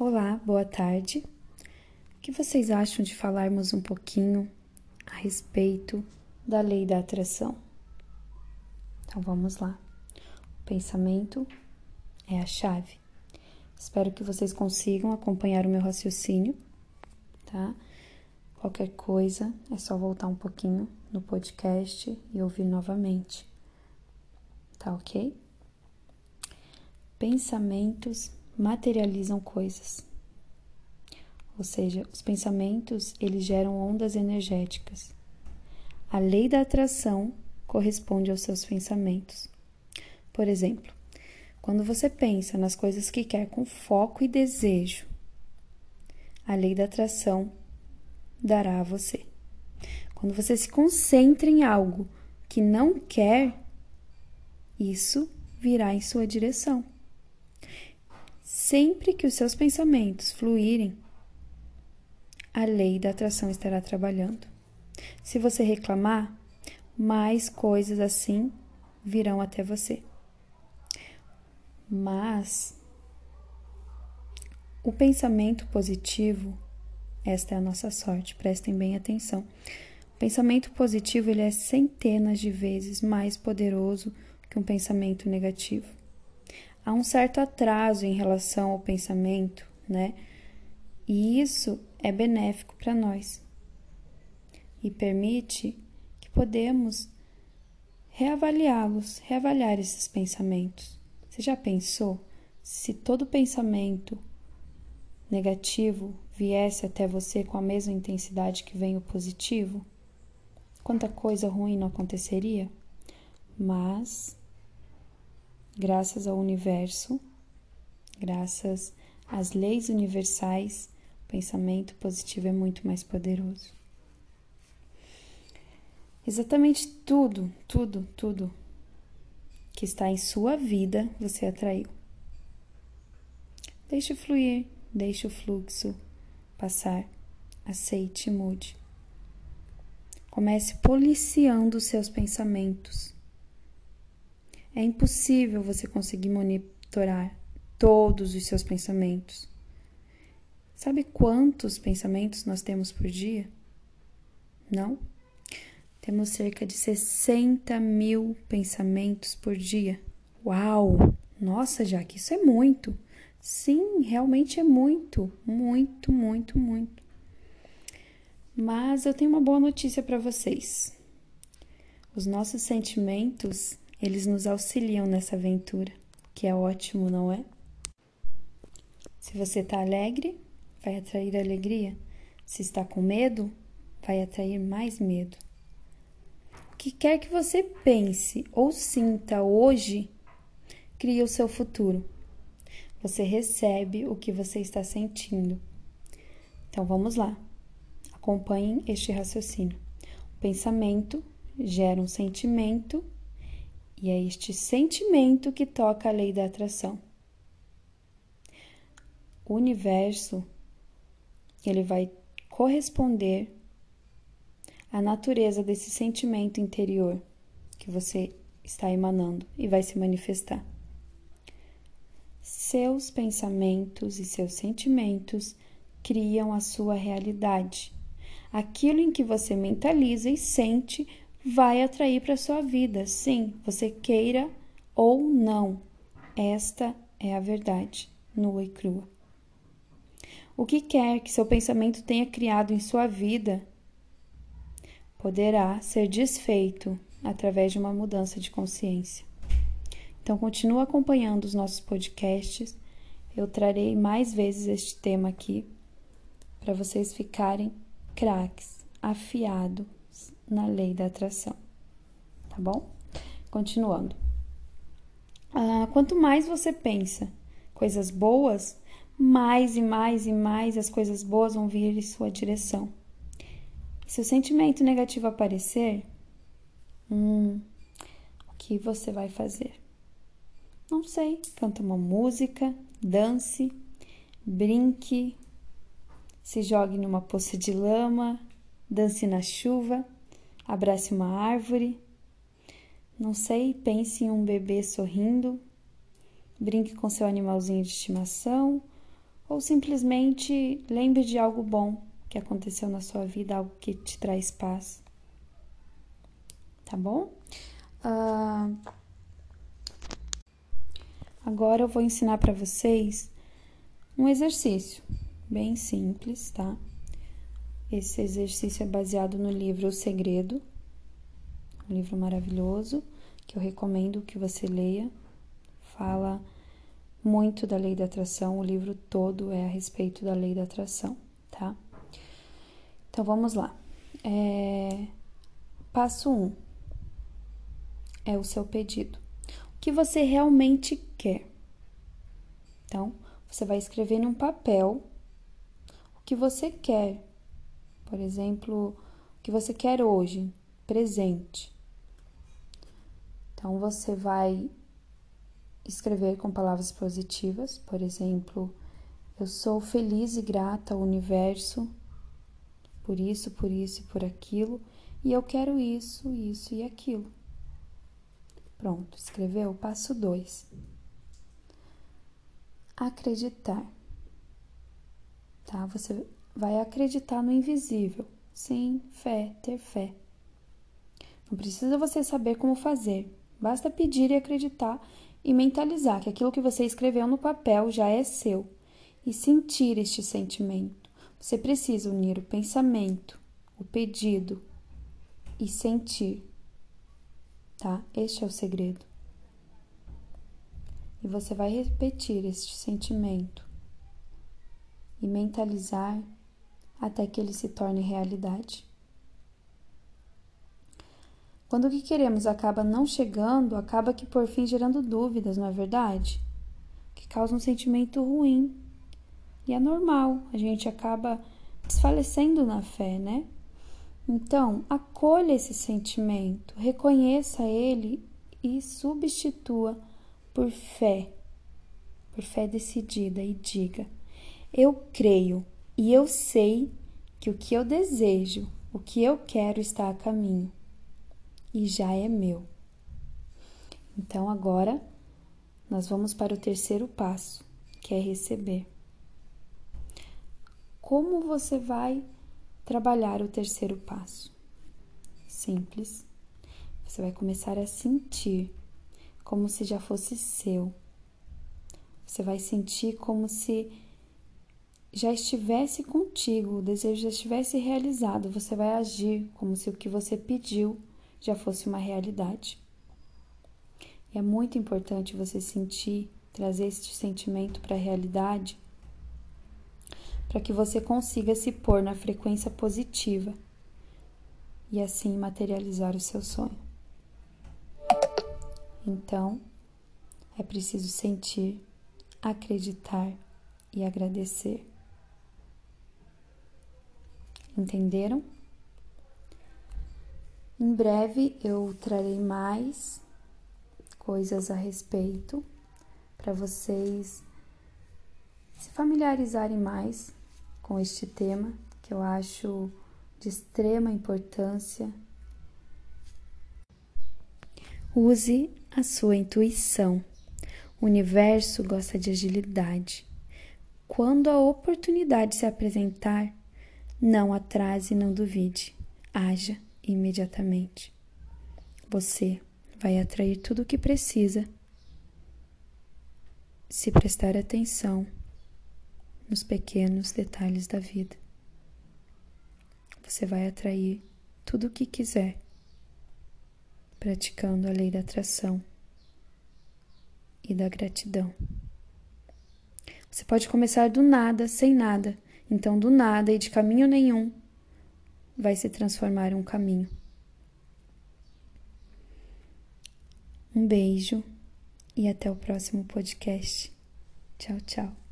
Olá, boa tarde. O que vocês acham de falarmos um pouquinho a respeito da lei da atração? Então vamos lá. O pensamento é a chave. Espero que vocês consigam acompanhar o meu raciocínio, tá? Qualquer coisa é só voltar um pouquinho no podcast e ouvir novamente. Tá ok? Pensamentos materializam coisas. Ou seja, os pensamentos, eles geram ondas energéticas. A lei da atração corresponde aos seus pensamentos. Por exemplo, quando você pensa nas coisas que quer com foco e desejo, a lei da atração dará a você. Quando você se concentra em algo que não quer, isso virá em sua direção. Sempre que os seus pensamentos fluírem, a lei da atração estará trabalhando. Se você reclamar, mais coisas assim virão até você. Mas o pensamento positivo, esta é a nossa sorte, prestem bem atenção. O pensamento positivo ele é centenas de vezes mais poderoso que um pensamento negativo. Há um certo atraso em relação ao pensamento, né? E isso é benéfico para nós e permite que podemos reavaliá-los, reavaliar esses pensamentos. Você já pensou se todo pensamento negativo viesse até você com a mesma intensidade que vem o positivo? Quanta coisa ruim não aconteceria? Mas graças ao universo, graças às leis universais, o pensamento positivo é muito mais poderoso. Exatamente tudo, tudo, tudo que está em sua vida você atraiu. Deixe fluir, deixe o fluxo passar, aceite e mude. Comece policiando os seus pensamentos é impossível você conseguir monitorar todos os seus pensamentos. Sabe quantos pensamentos nós temos por dia? Não? Temos cerca de 60 mil pensamentos por dia. Uau! Nossa, Jaque, isso é muito. Sim, realmente é muito, muito, muito, muito. Mas eu tenho uma boa notícia para vocês. Os nossos sentimentos eles nos auxiliam nessa aventura, que é ótimo, não é? Se você está alegre, vai atrair alegria. Se está com medo, vai atrair mais medo. O que quer que você pense ou sinta hoje, cria o seu futuro. Você recebe o que você está sentindo. Então vamos lá. Acompanhem este raciocínio. O pensamento gera um sentimento e é este sentimento que toca a lei da atração. O universo ele vai corresponder à natureza desse sentimento interior que você está emanando e vai se manifestar. Seus pensamentos e seus sentimentos criam a sua realidade. Aquilo em que você mentaliza e sente vai atrair para sua vida, sim, você queira ou não. Esta é a verdade, nua e crua. O que quer que seu pensamento tenha criado em sua vida poderá ser desfeito através de uma mudança de consciência. Então, continue acompanhando os nossos podcasts. Eu trarei mais vezes este tema aqui para vocês ficarem craques, afiado na lei da atração. Tá bom? Continuando. Ah, quanto mais você pensa coisas boas, mais e mais e mais as coisas boas vão vir em sua direção. Se o sentimento negativo aparecer, hum, o que você vai fazer? Não sei. Canta uma música, dance, brinque, se jogue numa poça de lama, dance na chuva abrace uma árvore, não sei, pense em um bebê sorrindo, brinque com seu animalzinho de estimação ou simplesmente lembre de algo bom que aconteceu na sua vida, algo que te traz paz. Tá bom? Uh, agora eu vou ensinar para vocês um exercício bem simples, tá? Esse exercício é baseado no livro O Segredo, um livro maravilhoso que eu recomendo que você leia. Fala muito da lei da atração, o livro todo é a respeito da lei da atração, tá? Então vamos lá. É... Passo 1 um é o seu pedido. O que você realmente quer? Então, você vai escrever num papel o que você quer. Por exemplo, o que você quer hoje, presente. Então, você vai escrever com palavras positivas, por exemplo, eu sou feliz e grata ao universo por isso, por isso e por aquilo, e eu quero isso, isso e aquilo. Pronto, escreveu? Passo 2. Acreditar. Tá? Você vai acreditar no invisível. Sim, fé, ter fé. Não precisa você saber como fazer. Basta pedir e acreditar e mentalizar que aquilo que você escreveu no papel já é seu e sentir este sentimento. Você precisa unir o pensamento, o pedido e sentir, tá? Este é o segredo. E você vai repetir este sentimento e mentalizar até que ele se torne realidade. Quando o que queremos acaba não chegando, acaba que por fim gerando dúvidas, não é verdade? Que causa um sentimento ruim. E é normal, a gente acaba desfalecendo na fé, né? Então, acolha esse sentimento, reconheça ele e substitua por fé, por fé decidida e diga: Eu creio e eu sei que o que eu desejo, o que eu quero está a caminho e já é meu. Então agora nós vamos para o terceiro passo, que é receber. Como você vai trabalhar o terceiro passo? Simples. Você vai começar a sentir como se já fosse seu. Você vai sentir como se já estivesse contigo, o desejo já estivesse realizado. Você vai agir como se o que você pediu já fosse uma realidade. E é muito importante você sentir, trazer este sentimento para a realidade, para que você consiga se pôr na frequência positiva e assim materializar o seu sonho. Então, é preciso sentir, acreditar e agradecer. Entenderam? Em breve eu trarei mais coisas a respeito para vocês se familiarizarem mais com este tema que eu acho de extrema importância. Use a sua intuição. O universo gosta de agilidade. Quando a oportunidade se apresentar, não atrase não duvide. Haja imediatamente. Você vai atrair tudo o que precisa se prestar atenção nos pequenos detalhes da vida. Você vai atrair tudo o que quiser, praticando a lei da atração e da gratidão. Você pode começar do nada, sem nada, então do nada e de caminho nenhum vai se transformar em um caminho. Um beijo e até o próximo podcast. Tchau, tchau.